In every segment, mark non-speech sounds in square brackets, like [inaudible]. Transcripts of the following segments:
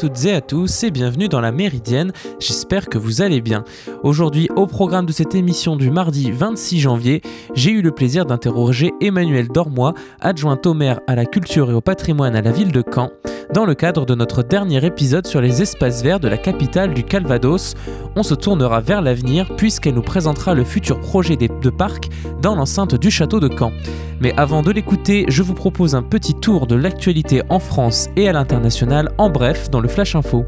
Toutes et à tous et bienvenue dans la Méridienne, j'espère que vous allez bien. Aujourd'hui, au programme de cette émission du mardi 26 janvier, j'ai eu le plaisir d'interroger Emmanuel Dormois, adjoint au maire à la culture et au patrimoine à la ville de Caen, dans le cadre de notre dernier épisode sur les espaces verts de la capitale du Calvados. On se tournera vers l'avenir puisqu'elle nous présentera le futur projet de parc dans l'enceinte du château de Caen. Mais avant de l'écouter, je vous propose un petit tour de l'actualité en France et à l'international en bref dans le Flash Info.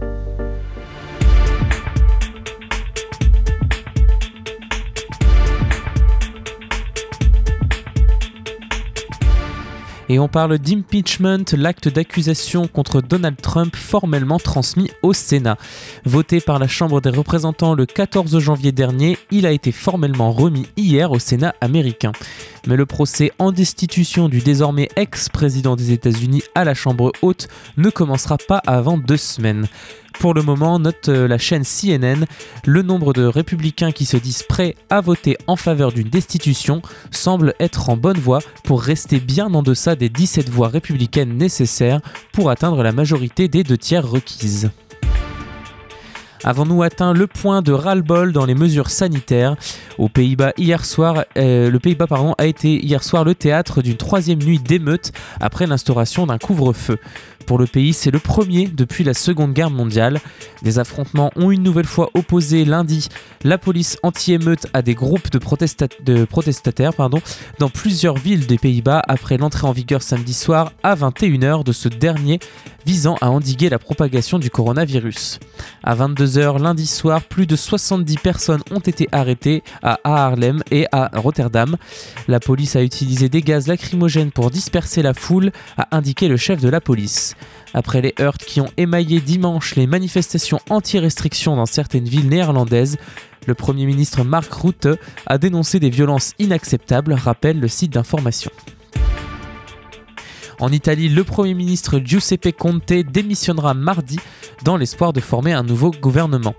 Et on parle d'impeachment, l'acte d'accusation contre Donald Trump formellement transmis au Sénat. Voté par la Chambre des représentants le 14 janvier dernier, il a été formellement remis hier au Sénat américain. Mais le procès en destitution du désormais ex-président des États-Unis à la Chambre haute ne commencera pas avant deux semaines. Pour le moment, note euh, la chaîne CNN, le nombre de républicains qui se disent prêts à voter en faveur d'une destitution semble être en bonne voie pour rester bien en deçà des 17 voix républicaines nécessaires pour atteindre la majorité des deux tiers requises. Avons-nous atteint le point de ras-le-bol dans les mesures sanitaires Aux Pays-Bas hier soir, euh, le Pays-Bas pardon, a été hier soir le théâtre d'une troisième nuit d'émeutes après l'instauration d'un couvre-feu. Pour le pays, c'est le premier depuis la Seconde Guerre mondiale. Des affrontements ont une nouvelle fois opposé lundi la police anti-émeute à des groupes de, protestataires dans plusieurs villes des Pays-Bas après l'entrée en vigueur samedi soir à 21h de ce dernier visant à endiguer la propagation du coronavirus. 22h lundi soir, plus de 70 personnes ont été arrêtées à Haarlem et à Rotterdam. La police a utilisé des gaz lacrymogènes pour disperser la foule, a indiqué le chef de la police. Après les heurts qui ont émaillé dimanche les manifestations anti-restriction dans certaines villes néerlandaises, le Premier ministre Mark Rutte a dénoncé des violences inacceptables, rappelle le site d'information. En Italie, le Premier ministre Giuseppe Conte démissionnera mardi dans l'espoir de former un nouveau gouvernement.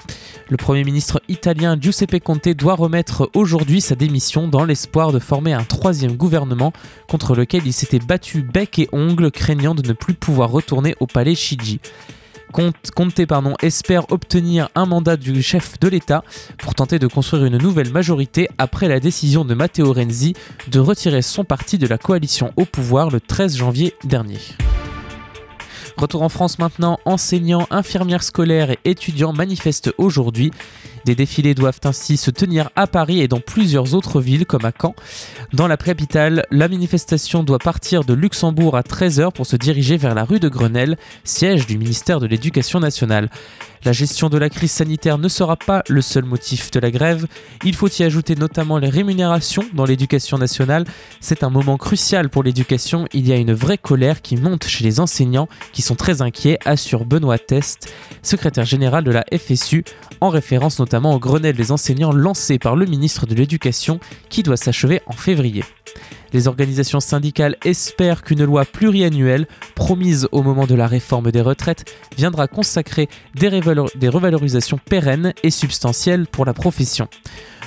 Le Premier ministre italien Giuseppe Conte doit remettre aujourd'hui sa démission dans l'espoir de former un troisième gouvernement contre lequel il s'était battu bec et ongle craignant de ne plus pouvoir retourner au palais Chigi. Conte pardon, espère obtenir un mandat du chef de l'État pour tenter de construire une nouvelle majorité après la décision de Matteo Renzi de retirer son parti de la coalition au pouvoir le 13 janvier dernier. Retour en France maintenant, enseignants, infirmières scolaires et étudiants manifestent aujourd'hui. Des défilés doivent ainsi se tenir à Paris et dans plusieurs autres villes comme à Caen. Dans la capitale, la manifestation doit partir de Luxembourg à 13h pour se diriger vers la rue de Grenelle, siège du ministère de l'Éducation nationale. La gestion de la crise sanitaire ne sera pas le seul motif de la grève. Il faut y ajouter notamment les rémunérations dans l'éducation nationale. C'est un moment crucial pour l'éducation. Il y a une vraie colère qui monte chez les enseignants qui sont très inquiets, assure Benoît Test, secrétaire général de la FSU, en référence notamment au Grenelle des enseignants lancé par le ministre de l'Éducation qui doit s'achever en février. Les organisations syndicales espèrent qu'une loi pluriannuelle, promise au moment de la réforme des retraites, viendra consacrer des, revalorisations pérennes et substantielles pour la profession.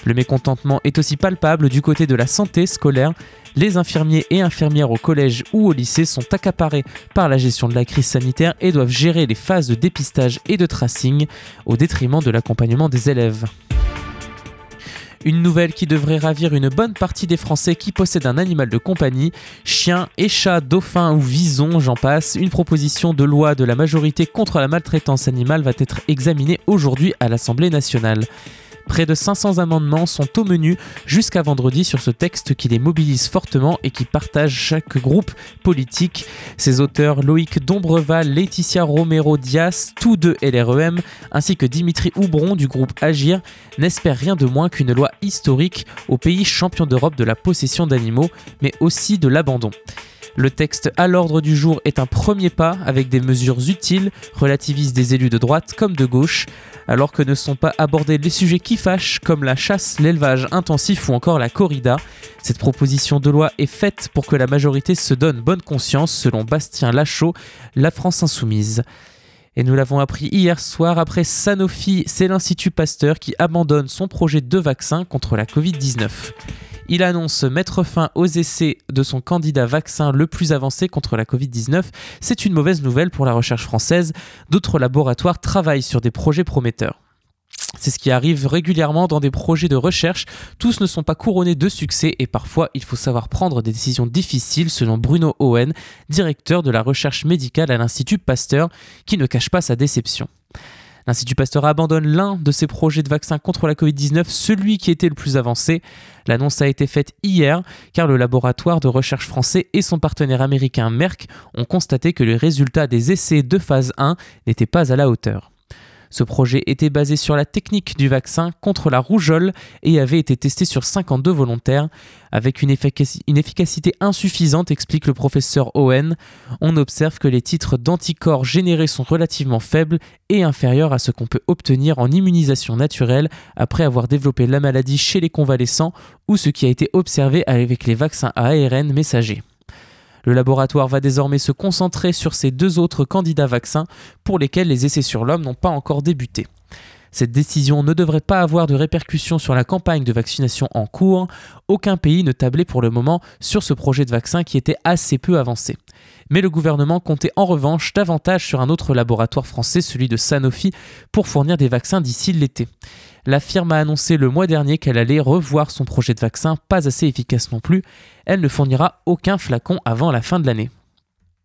Le mécontentement est aussi palpable du côté de la santé scolaire. Les infirmiers et infirmières au collège ou au lycée sont accaparés par la gestion de la crise sanitaire et doivent gérer les phases de dépistage et de tracing au détriment de l'accompagnement des élèves. Une nouvelle qui devrait ravir une bonne partie des Français qui possèdent un animal de compagnie, chien et chat, dauphin ou vison, j'en passe. Une proposition de loi de la majorité contre la maltraitance animale va être examinée aujourd'hui à l'Assemblée nationale. Près de 500 amendements sont au menu jusqu'à vendredi sur ce texte qui les mobilise fortement et qui partage chaque groupe politique. Ses auteurs Loïc Dombreval, Laetitia Romero Dias, tous deux LREM, ainsi que Dimitri Houbron du groupe Agir, n'espèrent rien de moins qu'une loi historique au pays champion d'Europe de la possession d'animaux, mais aussi de l'abandon. Le texte à l'ordre du jour est un premier pas avec des mesures utiles, relativisent des élus de droite comme de gauche, alors que ne sont pas abordés les sujets qui fâchent comme la chasse, l'élevage intensif ou encore la corrida. Cette proposition de loi est faite pour que la majorité se donne bonne conscience selon Bastien Lachaud, la France insoumise. Et nous l'avons appris hier soir, après Sanofi, c'est l'Institut Pasteur qui abandonne son projet de vaccin contre la Covid-19. Il annonce mettre fin aux essais de son candidat vaccin le plus avancé contre la Covid-19. C'est une mauvaise nouvelle pour la recherche française. D'autres laboratoires travaillent sur des projets prometteurs. C'est ce qui arrive régulièrement dans des projets de recherche. Tous ne sont pas couronnés de succès et parfois il faut savoir prendre des décisions difficiles selon Bruno Owen, directeur de la recherche médicale à l'Institut Pasteur, qui ne cache pas sa déception. L'Institut Pasteur abandonne l'un de ses projets de vaccin contre la Covid-19, celui qui était le plus avancé. L'annonce a été faite hier car le laboratoire de recherche français et son partenaire américain Merck ont constaté que les résultats des essais de phase 1 n'étaient pas à la hauteur. Ce projet était basé sur la technique du vaccin contre la rougeole et avait été testé sur 52 volontaires. Avec une, efficacité insuffisante, explique le professeur Owen, on observe que les titres d'anticorps générés sont relativement faibles et inférieurs à ce qu'on peut obtenir en immunisation naturelle après avoir développé la maladie chez les convalescents ou ce qui a été observé avec les vaccins à ARN messagers. Le laboratoire va désormais se concentrer sur ces deux autres candidats vaccins pour lesquels les essais sur l'homme n'ont pas encore débuté. Cette décision ne devrait pas avoir de répercussions sur la campagne de vaccination en cours. Aucun pays ne tablait pour le moment sur ce projet de vaccin qui était assez peu avancé. Mais le gouvernement comptait en revanche davantage sur un autre laboratoire français, celui de Sanofi, pour fournir des vaccins d'ici l'été. La firme a annoncé le mois dernier qu'elle allait revoir son projet de vaccin, pas assez efficace non plus. Elle ne fournira aucun flacon avant la fin de l'année.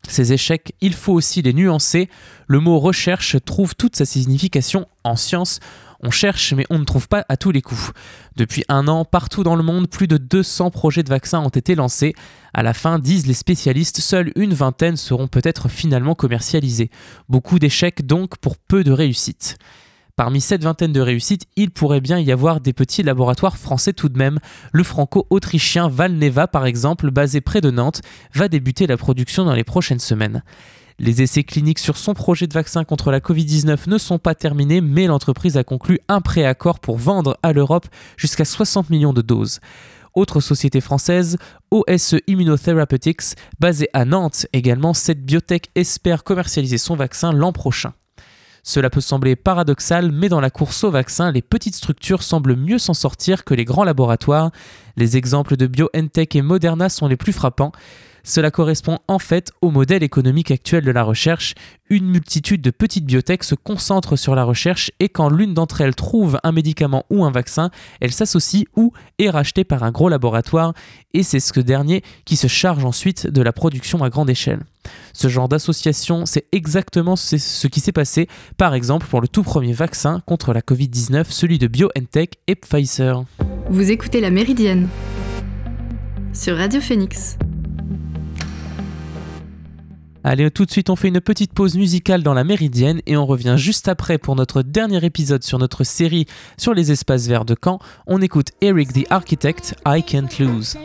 Ces échecs, il faut aussi les nuancer. Le mot recherche trouve toute sa signification en science. On cherche, mais on ne trouve pas à tous les coups. Depuis un an, partout dans le monde, plus de 200 projets de vaccins ont été lancés. À la fin, disent les spécialistes, seule une vingtaine seront peut-être finalement commercialisés. Beaucoup d'échecs donc pour peu de réussites. Parmi cette vingtaine de réussites, il pourrait bien y avoir des petits laboratoires français tout de même. Le franco-autrichien Valneva, par exemple, basé près de Nantes, va débuter la production dans les prochaines semaines. Les essais cliniques sur son projet de vaccin contre la Covid-19 ne sont pas terminés, mais l'entreprise a conclu un préaccord pour vendre à l'Europe jusqu'à 60 millions de doses. Autre société française, OSE Immunotherapeutics, basée à Nantes également, cette biotech espère commercialiser son vaccin l'an prochain. Cela peut sembler paradoxal, mais dans la course au vaccin, les petites structures semblent mieux s'en sortir que les grands laboratoires. Les exemples de BioNTech et Moderna sont les plus frappants. Cela correspond en fait au modèle économique actuel de la recherche. Une multitude de petites biotech se concentrent sur la recherche et quand l'une d'entre elles trouve un médicament ou un vaccin, elle s'associe ou est rachetée par un gros laboratoire et c'est ce dernier qui se charge ensuite de la production à grande échelle. Ce genre d'association, c'est exactement ce qui s'est passé par exemple pour le tout premier vaccin contre la Covid-19, celui de BioNTech et Pfizer. Vous écoutez la Méridienne sur Radio Phoenix. Allez, tout de suite, on fait une petite pause musicale dans la Méridienne et on revient juste après pour notre dernier épisode sur notre série sur les espaces verts de Caen. On écoute Eric the Architect, I Can't Lose.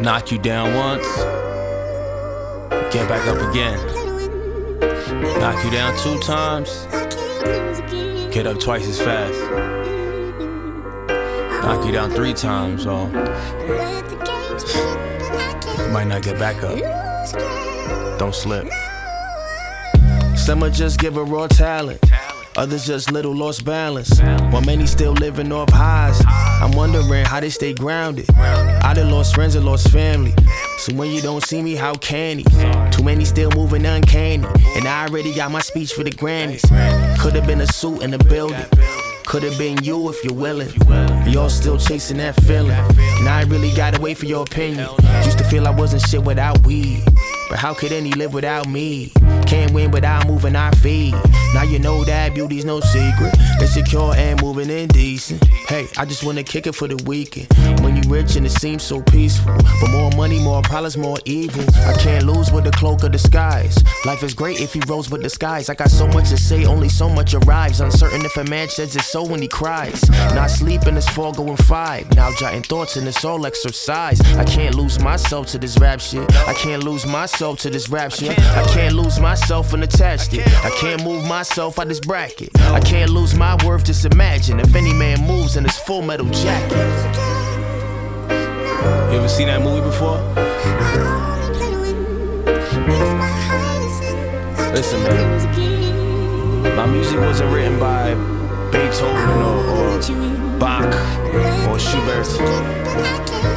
Knock you down once, get back up again. Knock you down two times, get up twice as fast. Knock you down three times, or you might not get back up. Don't slip. Some just give a raw talent. Others just little lost balance. While many still living off highs. I'm wondering how they stay grounded. I done lost friends and lost family. So when you don't see me, how can he? Too many still moving uncanny. And I already got my speech for the Grammys. Could have been a suit in the building. Could have been you if you're willing. Y'all still chasing that feeling. And I really gotta wait for your opinion. Used to feel I wasn't shit without weed. But how could any live without me? Can't win without moving our feet. Now you know that beauty's no secret. Insecure and moving indecent. Hey, I just wanna kick it for the weekend. When you rich and it seems so peaceful. But more money, more problems, more evil. I can't lose with the cloak of disguise. Life is great if he rose with disguise. I got so much to say, only so much arrives. Uncertain if a man says it's so when he cries. Not sleeping, it's four going five. Now jotting thoughts and it's all exercise. I can't lose myself to this rap shit. I can't lose myself myself to this rap shit. I can't lose myself and attached it. I can't move myself out this bracket. I can't lose my worth, just imagine if any man moves in his full metal jacket. You ever seen that movie before? Listen, man. My music wasn't written by Beethoven or, or Bach or Schubert.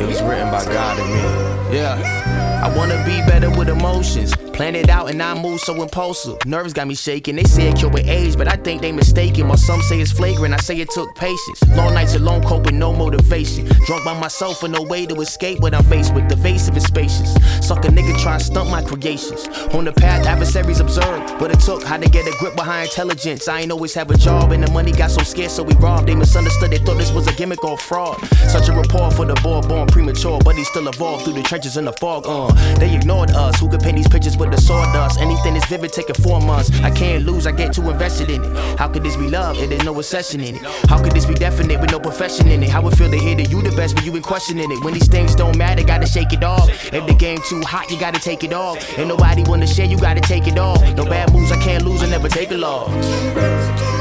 It was written by God and me. Yeah. I wanna be better with emotions. Plan it out and I move so impulsive. Nerves got me shaking. They say it cure with age, but I think they mistaken. While some say it's flagrant, I say it took patience. Long nights alone, cope with no motivation. Drunk by myself with no way to escape what I'm faced with. The evasive and spacious. Suck a nigga try to stunt my creations. On the path, adversaries observe what it took. How to get a grip behind intelligence. I ain't always have a job, and the money got so scarce, so we robbed. They misunderstood, they thought this was a gimmick or fraud. Such a rapport for the boy born premature, but he still evolved through the trenches in the fog. Uh, they ignored us. Who could paint these pictures with the sawdust? Anything that's vivid, take it four months. I can't lose, I get too invested in it. How could this be love if there's no obsession in it? How could this be definite with no profession in it? How it feel to hear that you the best, but you been questioning it? When these things don't matter, gotta shake it off. If the game too hot, you gotta take it off. Ain't nobody wanna share, you gotta take it off. No bad moves, I can't lose, I never take a loss.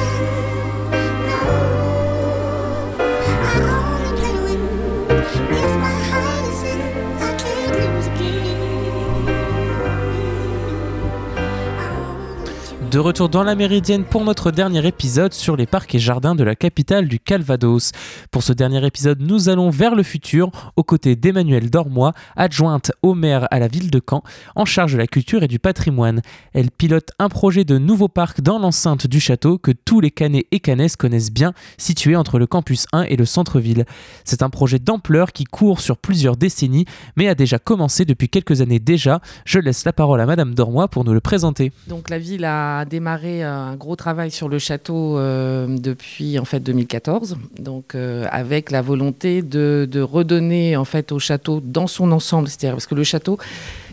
De retour dans la Méridienne pour notre dernier épisode sur les parcs et jardins de la capitale du Calvados. Pour ce dernier épisode, nous allons vers le futur aux côtés d'Emmanuelle Dormois, adjointe au maire à la ville de Caen, en charge de la culture et du patrimoine. Elle pilote un projet de nouveau parc dans l'enceinte du château que tous les Canets et Canesses connaissent bien, situé entre le campus 1 et le centre-ville. C'est un projet d'ampleur qui court sur plusieurs décennies, mais a déjà commencé depuis quelques années déjà. Je laisse la parole à Madame Dormois pour nous le présenter. Donc la ville a démarré un gros travail sur le château euh, depuis en fait 2014, donc euh, avec la volonté de, de, redonner en fait au château dans son ensemble, c'est-à-dire parce que le château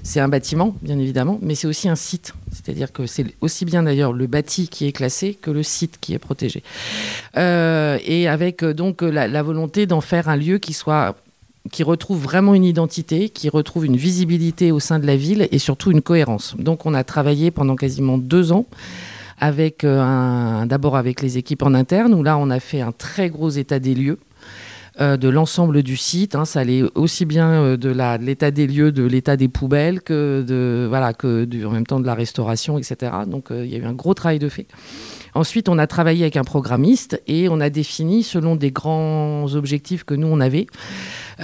c'est un bâtiment bien évidemment, mais c'est aussi un site, c'est-à-dire que c'est aussi bien d'ailleurs le bâti qui est classé que le site qui est protégé, euh, et avec donc la volonté d'en faire un lieu qui soit qui retrouve vraiment une identité, qui retrouve une visibilité au sein de la ville et surtout une cohérence. Donc on a travaillé pendant quasiment deux ans avec euh, d'abord avec les équipes en interne où là on a fait un très gros état des lieux euh, de l'ensemble du site. Hein, ça allait aussi bien euh, de l'état des lieux, de l'état des poubelles que de voilà que en même temps de la restauration, etc. Donc il y a eu un gros travail de fait. Ensuite, on a travaillé avec un programmiste et on a défini selon des grands objectifs que nous on avait.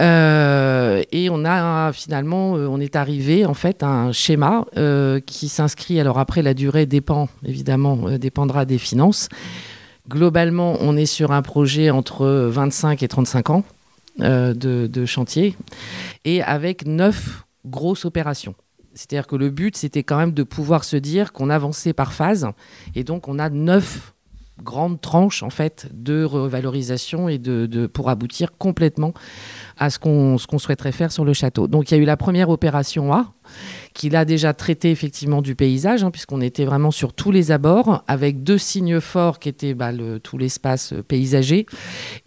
Euh, et on a finalement, euh, est arrivé en fait à un schéma euh, qui s'inscrit. Alors après, la durée dépend évidemment, dépendra des finances. Globalement, on est sur un projet entre 25 et 35 ans de chantier et avec neuf grosses opérations. C'est-à-dire que le but, c'était quand même de pouvoir se dire qu'on avançait par phase. Et donc, on a neuf grandes tranches, en fait, de revalorisation et de, pour aboutir complètement à ce qu'on qu souhaiterait faire sur le château. Donc, il y a eu la première opération A, qui l'a déjà traité effectivement du paysage, hein, puisqu'on était vraiment sur tous les abords, avec deux signes forts qui étaient bah, tout l'espace paysager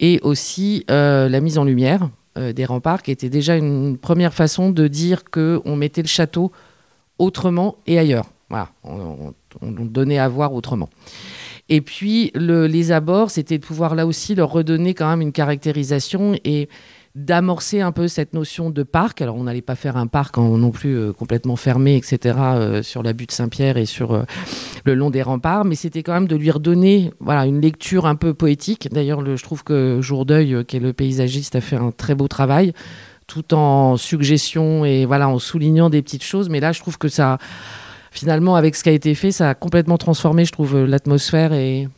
et aussi euh, la mise en lumière euh, des remparts, qui était déjà une première façon de dire qu'on mettait le château autrement et ailleurs. Voilà, on, on, on donnait à voir autrement. Et puis le, les abords, c'était de pouvoir là aussi leur redonner quand même une caractérisation et d'amorcer un peu cette notion de parc. Alors on n'allait pas faire un parc non plus euh, complètement fermé, etc., euh, sur la butte Saint-Pierre et sur euh, le long des remparts, mais c'était quand même de lui redonner voilà, une lecture un peu poétique. D'ailleurs, je trouve que Jourdeuil, qui est le paysagiste, a fait un très beau travail tout en suggestion et voilà en soulignant des petites choses mais là je trouve que ça finalement avec ce qui a été fait ça a complètement transformé je trouve l'atmosphère et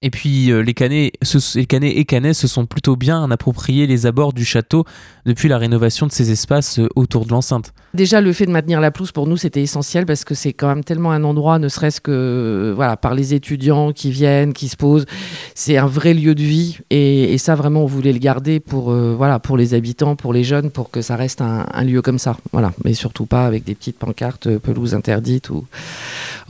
et puis euh, les Canets, les Canets et Canets se sont plutôt bien appropriés les abords du château depuis la rénovation de ces espaces euh, autour de l'enceinte. Déjà le fait de maintenir la pelouse pour nous c'était essentiel parce que c'est quand même tellement un endroit, ne serait-ce que euh, voilà par les étudiants qui viennent, qui se posent, c'est un vrai lieu de vie et, ça vraiment on voulait le garder pour voilà pour les habitants, pour les jeunes, pour que ça reste un, un, lieu comme ça, voilà, mais surtout pas avec des petites pancartes pelouse interdite ou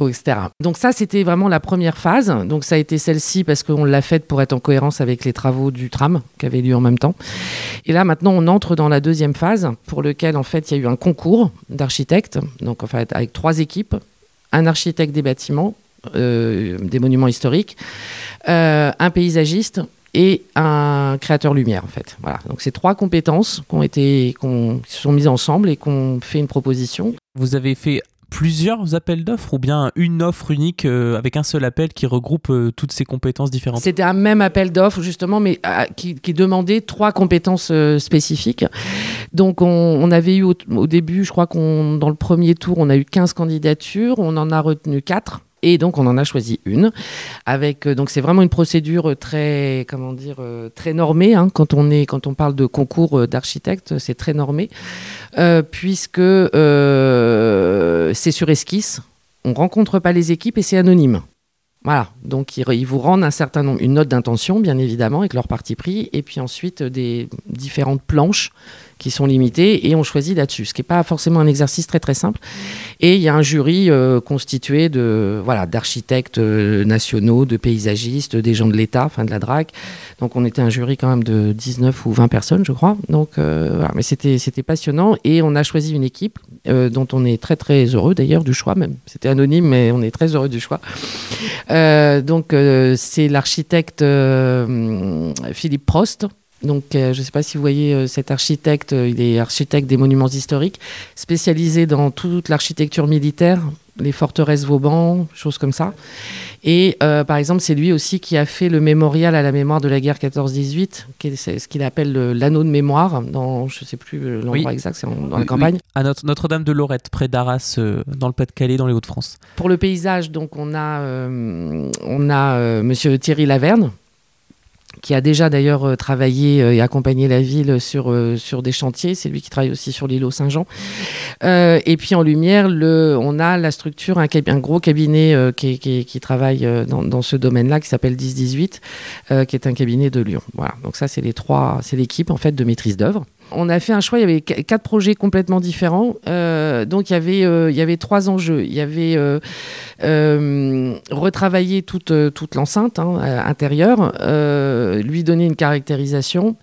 etc. Donc ça, c'était vraiment la première phase. Donc ça a été celle-ci parce qu'on l'a faite pour être en cohérence avec les travaux du tram qui avaient lieu en même temps. Et là, maintenant, on entre dans la deuxième phase pour lequel, en fait, il y a eu un concours d'architectes. Donc, en fait, avec trois équipes, un architecte des bâtiments, euh, des monuments historiques, euh, un paysagiste et un créateur lumière en fait. Voilà. Donc c'est trois compétences qui ont été sont mises ensemble et qu'on fait une proposition. Vous avez fait plusieurs appels d'offres ou bien une offre unique euh, avec un seul appel qui regroupe euh, toutes ces compétences différentes? C'était un même appel d'offres justement, mais euh, qui, demandait trois compétences spécifiques. Donc on, avait eu au, au, début, je crois qu'on dans le premier tour, on a eu 15 candidatures, on en a retenu 4. Et donc on en a choisi une. Avec euh, donc c'est vraiment une procédure très comment dire euh, très normée hein, quand on est quand on parle de concours euh, d'architecte c'est très normé. Puisque c'est sur esquisse. On rencontre pas les équipes et c'est anonyme. Voilà, donc ils, vous rendent un certain nombre, une note d'intention, bien évidemment, avec leur parti pris, et puis ensuite des différentes planches qui sont limitées, et on choisit là-dessus, ce qui n'est pas forcément un exercice très très simple. Et il y a un jury euh, constitué de voilà d'architectes euh, nationaux, de paysagistes, des gens de l'État, enfin de la DRAC. Donc on était un jury quand même de 19 ou 20 personnes, je crois. Donc euh, voilà, mais c'était c'était passionnant, et on a choisi une équipe dont on est très très heureux d'ailleurs du choix même. C'était anonyme, mais on est très heureux du choix. donc c'est l'architecte Philippe Prost donc, euh, je ne sais pas si vous voyez euh, cet architecte, euh, il est architecte des monuments historiques, spécialisé dans toute l'architecture militaire, les forteresses Vauban, choses comme ça. Et par exemple, c'est lui aussi qui a fait le mémorial à la mémoire de la guerre 14-18, c'est ce qu'il appelle l'anneau de mémoire, dans, je ne sais plus l'endroit exact, c'est dans la campagne. À Notre-Dame de Lorette, près d'Arras, dans le Pas-de-Calais, dans les Hauts-de-France. Pour le paysage, donc on a, on a Monsieur Thierry Laverne, qui a déjà d'ailleurs euh, travaillé euh, et accompagné la ville sur, euh, sur des chantiers. C'est lui qui travaille aussi sur l'îlot Saint-Jean. et puis en lumière, on a la structure, un, gros cabinet qui, travaille dans, ce domaine-là, qui s'appelle 1018, qui est un cabinet de Lyon. Voilà. Donc ça, c'est l'équipe en fait de maîtrise d'œuvre on a fait un choix. Il y avait quatre projets complètement différents. Euh, donc il y avait euh, il y avait trois enjeux. Il y avait euh, retravailler toute toute l'enceinte hein, intérieure, lui donner une caractérisation.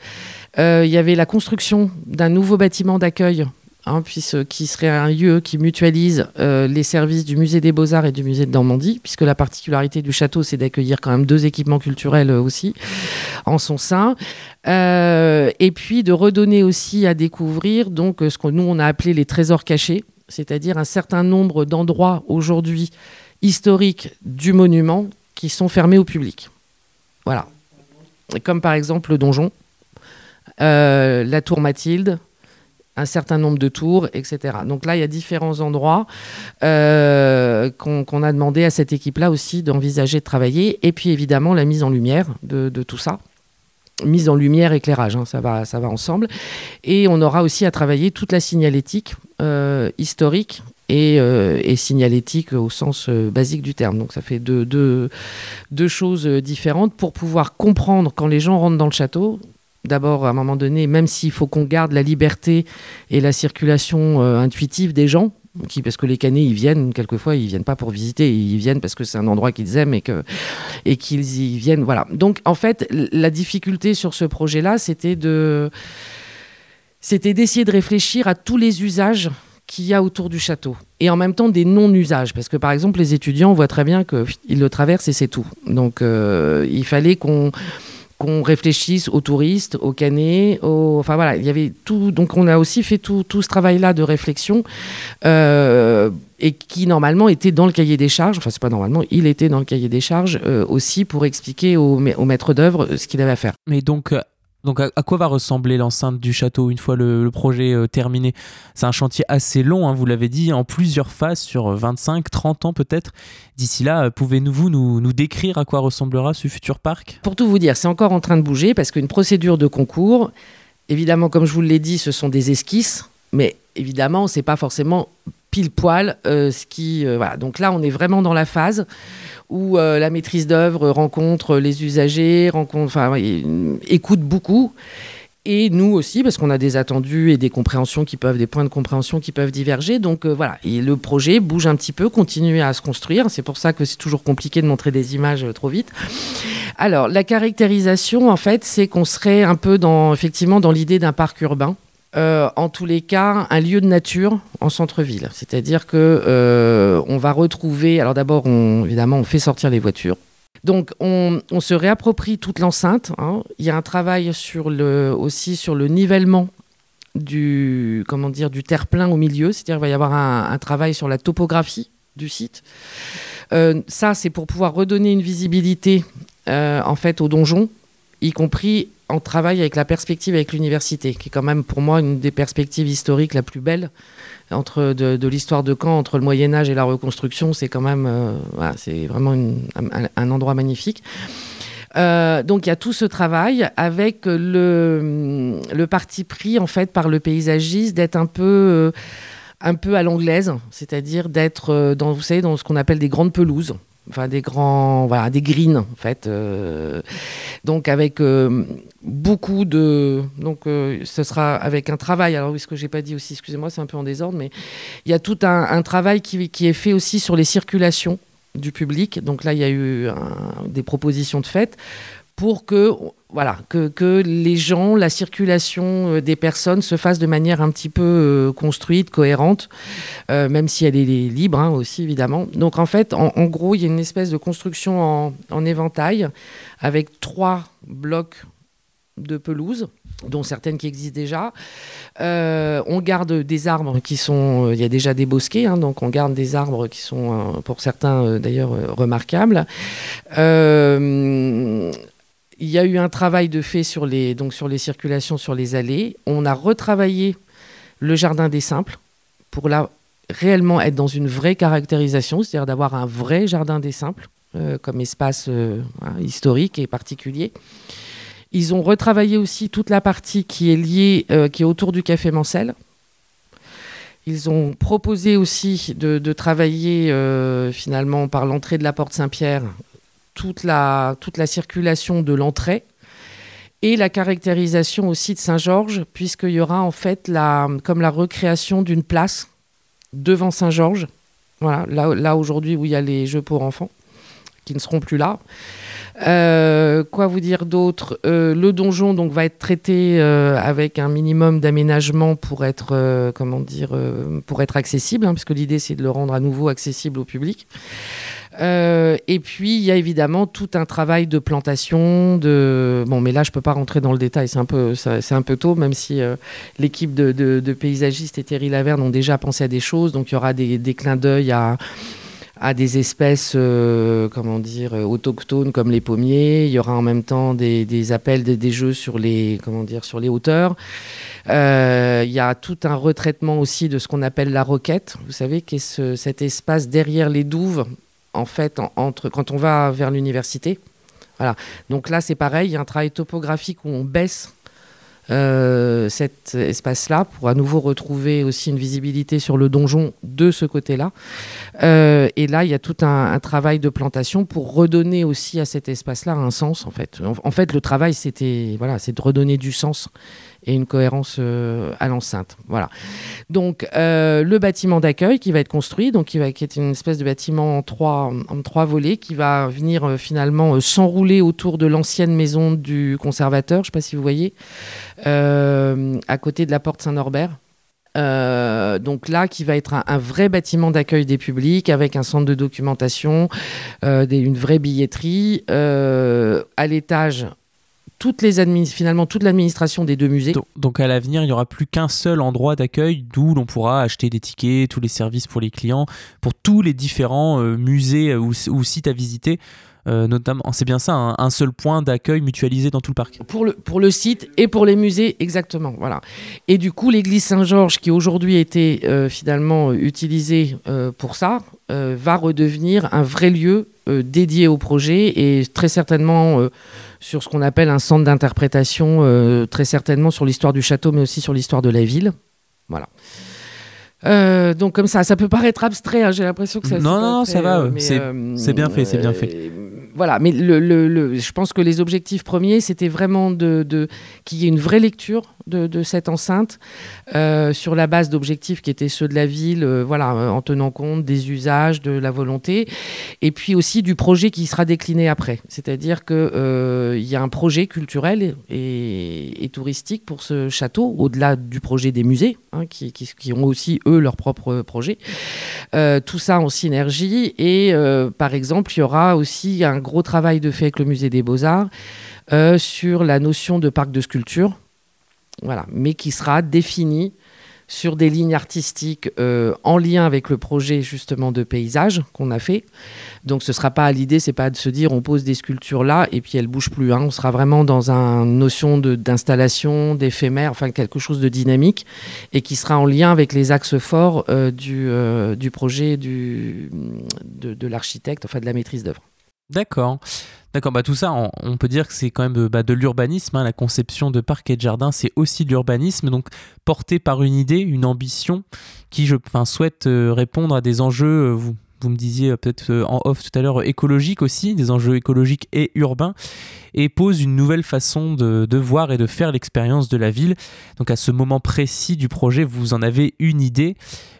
il y avait la construction d'un nouveau bâtiment d'accueil Hein, qui serait un lieu qui mutualise les services du musée des beaux-arts et du musée de Normandie, puisque la particularité du château, c'est d'accueillir quand même deux équipements culturels aussi en son sein. Euh, et puis de redonner aussi à découvrir donc ce que nous on a appelé les trésors cachés, c'est-à-dire un certain nombre d'endroits aujourd'hui historiques du monument qui sont fermés au public. Voilà. Comme par exemple le donjon, euh, la tour Mathilde, un certain nombre de tours, etc. Donc là, il y a différents endroits euh, qu'on a demandé à cette équipe-là aussi d'envisager de travailler. Et puis évidemment, la mise en lumière de tout ça mise en lumière, éclairage, hein, ça, va, ça va ensemble. Et on aura aussi à travailler toute la signalétique euh, historique euh, et, signalétique au sens euh, basique du terme. Donc ça fait deux, choses différentes pour pouvoir comprendre quand les gens rentrent dans le château. D'abord, à un moment donné, même s'il faut qu'on garde la liberté et la circulation intuitive des gens, parce que les canets ils viennent quelquefois ils viennent pas pour visiter ils viennent parce que c'est un endroit qu'ils aiment et que et qu'ils y viennent voilà. Donc en fait la difficulté sur ce projet là c'était de c'était d'essayer de réfléchir à tous les usages qu'il y a autour du château et en même temps des non-usages parce que par exemple les étudiants voient très bien qu'ils le traversent et c'est tout. Donc euh, il fallait qu'on qu'on réfléchisse aux touristes, aux canets, enfin voilà, il y avait tout. Donc on a aussi fait tout, tout ce travail-là de réflexion euh, et qui normalement était dans le cahier des charges. Enfin c'est pas normalement, il était dans le cahier des charges euh, aussi pour expliquer au, au maître d'œuvre ce qu'il avait à faire. Mais donc donc à, quoi va ressembler l'enceinte du château une fois le, projet euh, terminé? C'est un chantier assez long, hein, vous l'avez dit, en plusieurs phases sur 25, 30 ans peut-être. D'ici là, euh, pouvez-vous nous, décrire à quoi ressemblera ce futur parc? Pour tout vous dire, c'est encore en train de bouger parce qu'une procédure de concours, évidemment, comme je vous l'ai dit, ce sont des esquisses, mais évidemment, c'est pas forcément pile poil euh, ce qui. voilà. Donc là, on est vraiment dans la phase où euh, la maîtrise d'œuvre rencontre les usagers, rencontre, enfin, écoute beaucoup. et nous aussi, parce qu'on a des attendus et des compréhensions qui peuvent, des points de compréhension qui peuvent diverger. Donc euh, voilà, et le projet bouge un petit peu, continue à se construire. C'est pour ça que c'est toujours compliqué de montrer des images euh, trop vite. Alors la caractérisation, en fait, c'est qu'on serait un peu dans, effectivement, dans l'idée d'un parc urbain. Euh, en tous les cas, un lieu de nature en centre-ville. C'est-à-dire que on va retrouver. Alors d'abord, évidemment, on fait sortir les voitures. Donc on, se réapproprie toute l'enceinte. Hein. Il y a un travail aussi sur le nivellement du, comment dire, du terre-plein au milieu, c'est-à-dire qu'il va y avoir un, travail sur la topographie du site. Euh, ça, c'est pour pouvoir redonner une visibilité euh, en fait au donjon, y compris en travail avec la perspective avec l'université, qui est quand même pour moi une des perspectives historiques la plus belle entre de, l'histoire de Caen, entre le Moyen Âge et la Reconstruction. C'est quand même, euh, c'est vraiment un, endroit magnifique. Euh, donc il y a tout ce travail avec le, le parti pris en fait par le paysagiste d'être un peu euh, un peu à l'anglaise, c'est-à-dire d'être vous savez dans ce qu'on appelle des grandes pelouses enfin des grands, voilà, des greens en fait. Euh, donc avec euh, beaucoup de, donc euh, ce sera avec un travail. Alors oui, ce que j'ai pas dit aussi, excusez-moi, c'est un peu en désordre, mais il y a tout un, travail qui, qui, est fait aussi sur les circulations du public. Donc là, il y a eu des propositions de fait pour que voilà que, les gens, la circulation euh, des personnes se fasse de manière un petit peu euh, construite, cohérente, euh, même si elle est libre hein, aussi évidemment. Donc en fait, en, gros, il y a une espèce de construction en, en éventail avec trois blocs de pelouse dont certaines qui existent déjà. on garde des arbres qui sont, il y a déjà des bosquets, hein, donc on garde des arbres qui sont pour certains d'ailleurs remarquables. Il y a eu un travail de fait sur les, circulations sur les allées. On a retravaillé le jardin des simples pour là réellement être dans une vraie caractérisation, c'est-à-dire d'avoir un vrai jardin des simples euh, comme espace euh, historique et particulier. Ils ont retravaillé aussi toute la partie qui est liée, euh, qui est autour du café Mancel. Ils ont proposé aussi de travailler finalement par l'entrée de la porte Saint-Pierre toute la, toute la circulation de l'entrée et la caractérisation aussi de Saint-Georges, puisqu'il y aura en fait la, comme la recréation d'une place devant Saint-Georges, voilà, là, là aujourd'hui où il y a les jeux pour enfants, qui ne seront plus là. Euh, quoi vous dire d'autre? Euh, Le donjon donc va être traité euh, avec un minimum d'aménagement pour être comment dire pour être accessible, hein, parce que l'idée c'est de le rendre à nouveau accessible au public. Euh, et puis il y a évidemment tout un travail de plantation, de bon, mais là je peux pas rentrer dans le détail, c'est un peu c'est un peu tôt, même si euh, l'équipe de, paysagistes et Thierry Laverne ont déjà pensé à des choses, donc il y aura des, clins d'œil à à des espèces, euh, comment dire, autochtones comme les pommiers. Il y aura en même temps des, appels, des, des, jeux sur les, comment dire, sur les hauteurs. il y a tout un retraitement aussi de ce qu'on appelle la roquette. Vous savez, qui est ce, cet espace derrière les douves en fait, entre, quand on va vers l'université. Voilà. Donc là, c'est pareil, il y a un travail topographique où on baisse euh, cet espace-là pour à nouveau retrouver aussi une visibilité sur le donjon de ce côté-là. Euh, et là, il y a tout un, travail de plantation pour redonner aussi à cet espace-là un sens. En fait, en, fait, le travail, c'était voilà, c'est de redonner du sens et une cohérence euh, à l'enceinte. Voilà. Donc euh, le bâtiment d'accueil qui va être construit, donc qui, est une espèce de bâtiment en trois, en trois volets, qui va venir euh, finalement s'enrouler autour de l'ancienne maison du conservateur, je ne sais pas si vous voyez, à côté de la porte Saint-Norbert. donc là, qui va être un, vrai bâtiment d'accueil des publics avec un centre de documentation, une vraie billetterie. à l'étage, toutes les finalement toute l'administration des deux musées. Donc, à l'avenir, il n'y aura plus qu'un seul endroit d'accueil d'où l'on pourra acheter des tickets, tous les services pour les clients, pour tous les différents euh, musées euh, ou, sites à visiter. Euh, notamment, c'est bien ça, un, seul point d'accueil mutualisé dans tout le parc. Pour le, pour le site et pour les musées, exactement. Voilà. Et du coup, l'église Saint-Georges, qui aujourd'hui était finalement utilisée pour ça, va redevenir un vrai lieu dédié au projet et très certainement sur ce qu'on appelle un centre d'interprétation, euh, très certainement sur l'histoire du château, mais aussi sur l'histoire de la ville. Voilà. Euh, donc comme ça, ça peut paraître abstrait. Hein, j'ai l'impression que ça. Non, non, ça va. Euh, c'est bien fait, c'est bien fait. voilà, mais le, je pense que les objectifs premiers, c'était vraiment de, de qu'il y ait une vraie lecture de, cette enceinte euh, sur la base d'objectifs qui étaient ceux de la ville, euh, voilà, en tenant compte des usages, de la volonté, et puis aussi du projet qui sera décliné après. C'est-à-dire qu'il euh, y a un projet culturel et, touristique pour ce château, au-delà du projet des musées, hein, qui, qui, ont aussi, eux, leur propre projet. tout ça en synergie, et par exemple, il y aura aussi un gros travail de fait avec le musée des beaux-arts. sur la notion de parc de sculpture, voilà, mais qui sera défini sur des lignes artistiques euh, en lien avec le projet justement de paysage qu'on a fait. Donc ce sera pas l'idée, c'est pas de se dire on pose des sculptures là et puis elles bougent plus. Hein. On sera vraiment dans une notion d'installation, d'éphémère, enfin quelque chose de dynamique et qui sera en lien avec les axes forts euh, du, euh, du, projet du, de, de l'architecte, enfin de la maîtrise d'œuvre. D'accord. D'accord, bah tout ça, on, peut dire que c'est quand même bah, de l'urbanisme. Hein. la conception de parcs et de jardins, c'est aussi de l'urbanisme, donc porté par une idée, une ambition qui, je souhaite euh, répondre à des enjeux. Euh, vous, vous me disiez euh, peut-être en off tout à l'heure écologiques aussi, des enjeux écologiques et urbains, et pose une nouvelle façon de, voir et de faire l'expérience de la ville. Donc à ce moment précis du projet, vous en avez une idée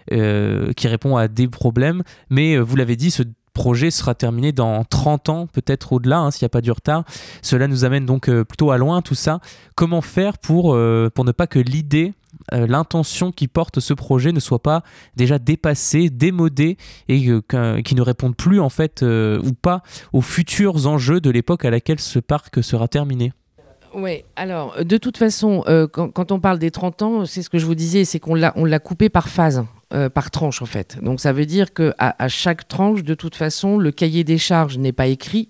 qui répond à des problèmes, mais vous l'avez dit, ce projet sera terminé dans 30 ans, peut-être au-delà, hein, s'il n'y a pas du retard. Cela nous amène donc euh, plutôt à loin tout ça. Comment faire pour, euh, pour ne pas que l'idée euh, l'intention qui porte ce projet ne soit pas déjà dépassée, démodée et qui ne réponde plus en fait ou pas aux futurs enjeux de l'époque à laquelle ce parc sera terminé? Oui, alors de toute façon, quand, quand, on parle des 30 ans, c'est ce que je vous disais, c'est qu'on l'a coupé par phase. Euh, par tranche en fait. Donc ça veut dire que à, chaque tranche, de toute façon, le cahier des charges n'est pas écrit.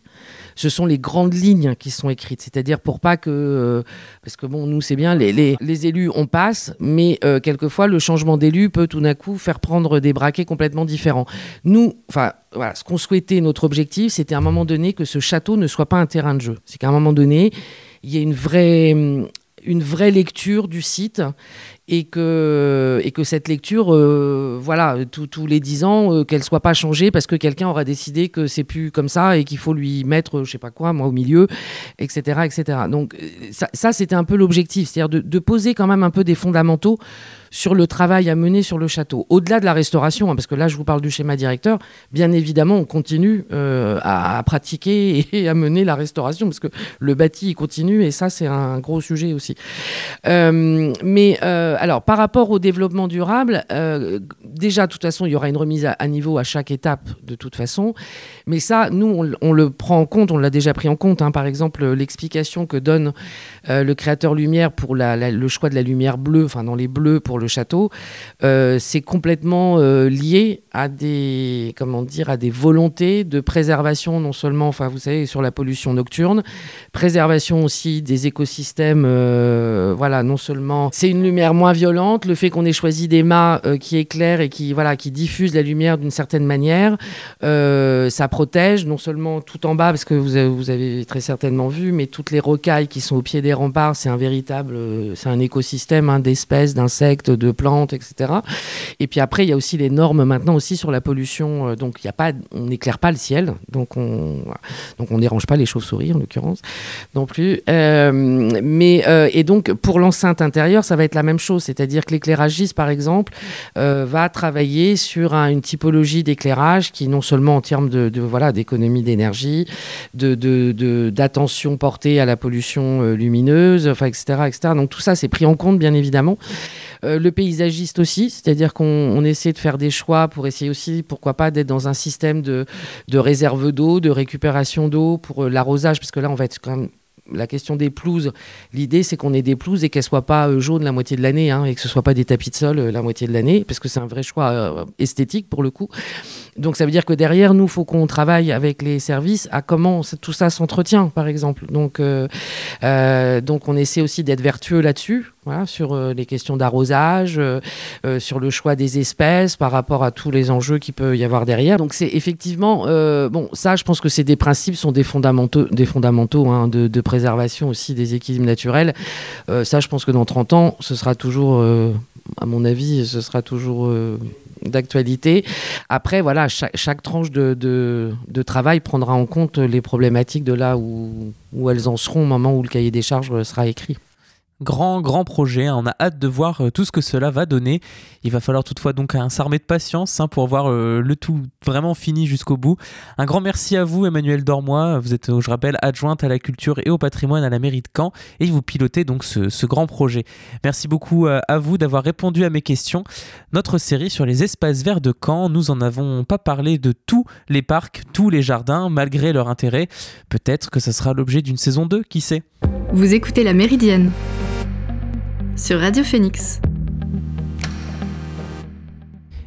Ce sont les grandes lignes qui sont écrites, c'est-à-dire pour pas que, euh, parce que bon, nous c'est bien, les, les, élus on passe, mais euh, quelquefois le changement d'élu peut tout d'un coup faire prendre des braquets complètement différents. Nous, enfin voilà, ce qu'on souhaitait, notre objectif, c'était à un moment donné que ce château ne soit pas un terrain de jeu. C'est qu'à un moment donné, il y ait une vraie une vraie lecture du site et que, et que cette lecture, euh, voilà, tous les dix ans, euh, qu'elle soit pas changée parce que quelqu'un aura décidé que c'est plus comme ça et qu'il faut lui mettre, je sais pas quoi, moi au milieu, etc., etc. Donc ça, ça c'était un peu l'objectif, c'est-à-dire de, poser quand même un peu des fondamentaux sur le travail à mener sur le château. Au-delà de la restauration, hein, parce que là, je vous parle du schéma directeur, bien évidemment, on continue euh, à, pratiquer [laughs] et à mener la restauration, parce que le bâti continue, et ça, c'est un gros sujet aussi. Euh, mais euh, alors, par rapport au développement durable, déjà, de toute façon, il y aura une remise à, niveau à chaque étape, de toute façon. Mais ça, nous, on, le prend en compte, on l'a déjà pris en compte. Hein. par exemple, l'explication que donne le créateur lumière pour le choix de la lumière bleue, enfin, dans les bleus pour le château, euh, c'est complètement euh, lié à des, comment dire, à des volontés de préservation, non seulement, enfin, vous savez, sur la pollution nocturne, préservation aussi des écosystèmes, euh, voilà, non seulement, c'est une lumière moins violente, le fait qu'on ait choisi des mâts qui éclairent et qui, voilà, qui diffusent la lumière d'une certaine manière, ça protège non seulement tout en bas, parce que vous avez, vous avez très certainement vu, mais toutes les rocailles qui sont au pied des remparts, c'est un véritable, c'est un écosystème hein, d'espèces, d'insectes, de plantes, etc. Et puis après, il y a aussi les normes maintenant aussi sur la pollution. Euh, donc, il y a pas, on n'éclaire pas le ciel, donc on, donc on dérange pas les chauves-souris en l'occurrence non plus. Euh, mais euh, et donc pour l'enceinte intérieure, ça va être la même chose, c'est-à-dire que l'éclairagiste, par exemple, va travailler sur une typologie d'éclairage qui non seulement en termes de, voilà d'économie d'énergie, de d'attention portée à la pollution lumineuse, enfin etc etc. Donc tout ça c'est pris en compte bien évidemment. Euh, le paysagiste aussi, c'est-à-dire qu'on essaie de faire des choix pour essayer aussi, pourquoi pas, d'être dans un système de, de réserve d'eau, de récupération d'eau pour euh, l'arrosage, parce que là, on va être quand même la question des pelouses, l'idée c'est qu'on ait des pelouses et qu'elles soient pas euh, jaunes la moitié de l'année hein, et que ce soit pas des tapis de sol la moitié de l'année parce que c'est un vrai choix esthétique pour le coup. Donc ça veut dire que derrière nous, faut qu'on travaille avec les services à comment tout ça s'entretient, par exemple. Donc donc on essaie aussi d'être vertueux là-dessus voilà, sur euh, les questions d'arrosage, euh, euh, sur le choix des espèces par rapport à tous les enjeux qu'il peut y avoir derrière. Donc c'est effectivement, bon, ça je pense que c'est des principes, sont des fondamentaux, des fondamentaux hein, de, de, préservation aussi des équilibres naturels. ça je pense que dans 30 ans, ce sera toujours, à mon avis, ce sera toujours d'actualité. Après, voilà, chaque, tranche de, travail prendra en compte les problématiques de là où, où elles en seront au moment où le cahier des charges sera écrit. Grand, grand projet. Hein. On a hâte de voir euh, tout ce que cela va donner. Il va falloir toutefois donc s'armer de patience hein, pour voir euh, le tout vraiment fini jusqu'au bout. Un grand merci à vous, Emmanuel Dormois. Vous êtes, je rappelle, adjointe à la culture et au patrimoine à la mairie de Caen et vous pilotez donc ce, grand projet. Merci beaucoup euh, à vous d'avoir répondu à mes questions. Notre série sur les espaces verts de Caen, nous en avons pas parlé de tous les parcs, tous les jardins, malgré leur intérêt. Peut-être que ce sera l'objet d'une saison 2, qui sait? Vous écoutez La Méridienne sur Radio Phoenix.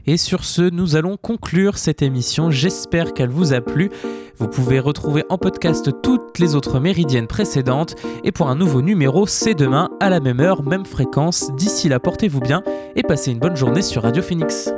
Et sur ce, nous allons conclure cette émission. J'espère qu'elle vous a plu. Vous pouvez retrouver en podcast toutes les autres méridiennes précédentes. Et pour un nouveau numéro, c'est demain à la même heure, même fréquence. D'ici là, portez-vous bien et passez une bonne journée sur Radio Phoenix.